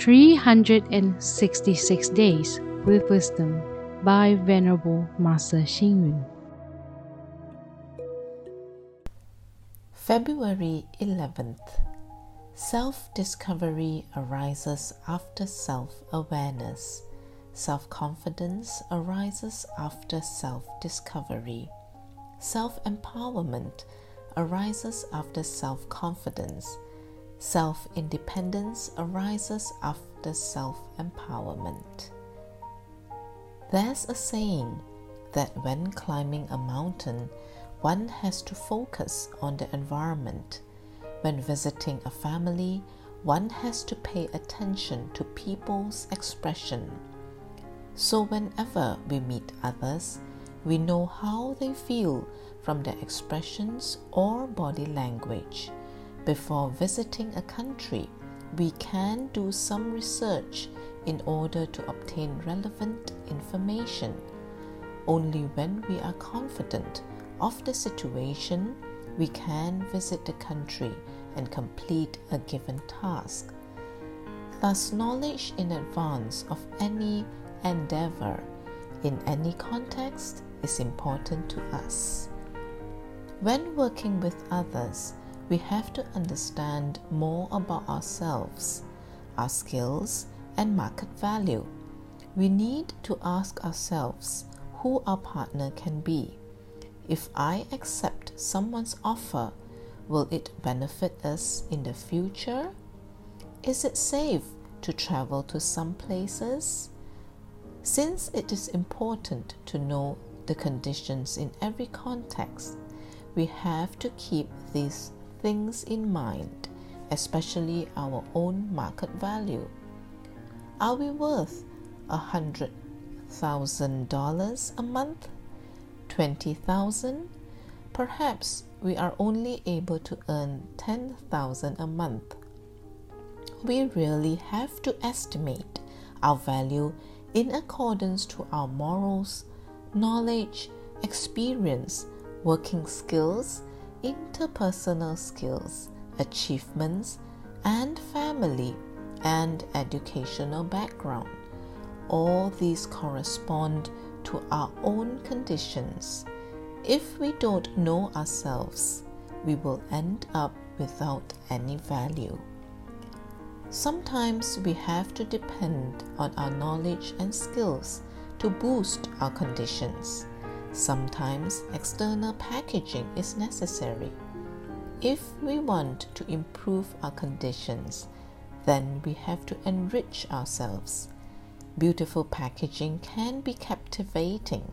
366 Days with Wisdom by Venerable Master Xing Yun. February 11th. Self discovery arises after self awareness. Self confidence arises after self discovery. Self empowerment arises after self confidence. Self independence arises after self empowerment. There's a saying that when climbing a mountain, one has to focus on the environment. When visiting a family, one has to pay attention to people's expression. So, whenever we meet others, we know how they feel from their expressions or body language. Before visiting a country, we can do some research in order to obtain relevant information. Only when we are confident of the situation, we can visit the country and complete a given task. Thus, knowledge in advance of any endeavor in any context is important to us. When working with others, we have to understand more about ourselves, our skills, and market value. We need to ask ourselves who our partner can be. If I accept someone's offer, will it benefit us in the future? Is it safe to travel to some places? Since it is important to know the conditions in every context, we have to keep these things in mind, especially our own market value. Are we worth a hundred thousand dollars a month? Twenty thousand? Perhaps we are only able to earn ten thousand a month. We really have to estimate our value in accordance to our morals, knowledge, experience, working skills, interpersonal skills, achievements, and family and educational background. All these correspond to our own conditions. If we don't know ourselves, we will end up without any value. Sometimes we have to depend on our knowledge and skills to boost our conditions. Sometimes external packaging is necessary. If we want to improve our conditions, then we have to enrich ourselves. Beautiful packaging can be captivating,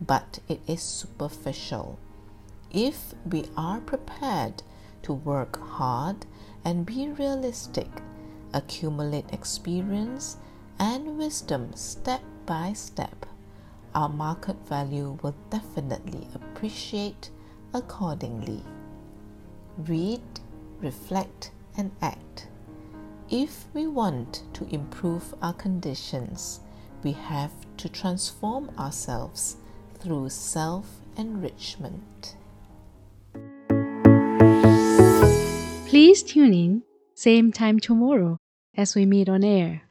but it is superficial. If we are prepared to work hard and be realistic, accumulate experience and wisdom step by step, our market value will definitely appreciate accordingly. Read, reflect, and act. If we want to improve our conditions, we have to transform ourselves through self enrichment. Please tune in, same time tomorrow as we meet on air.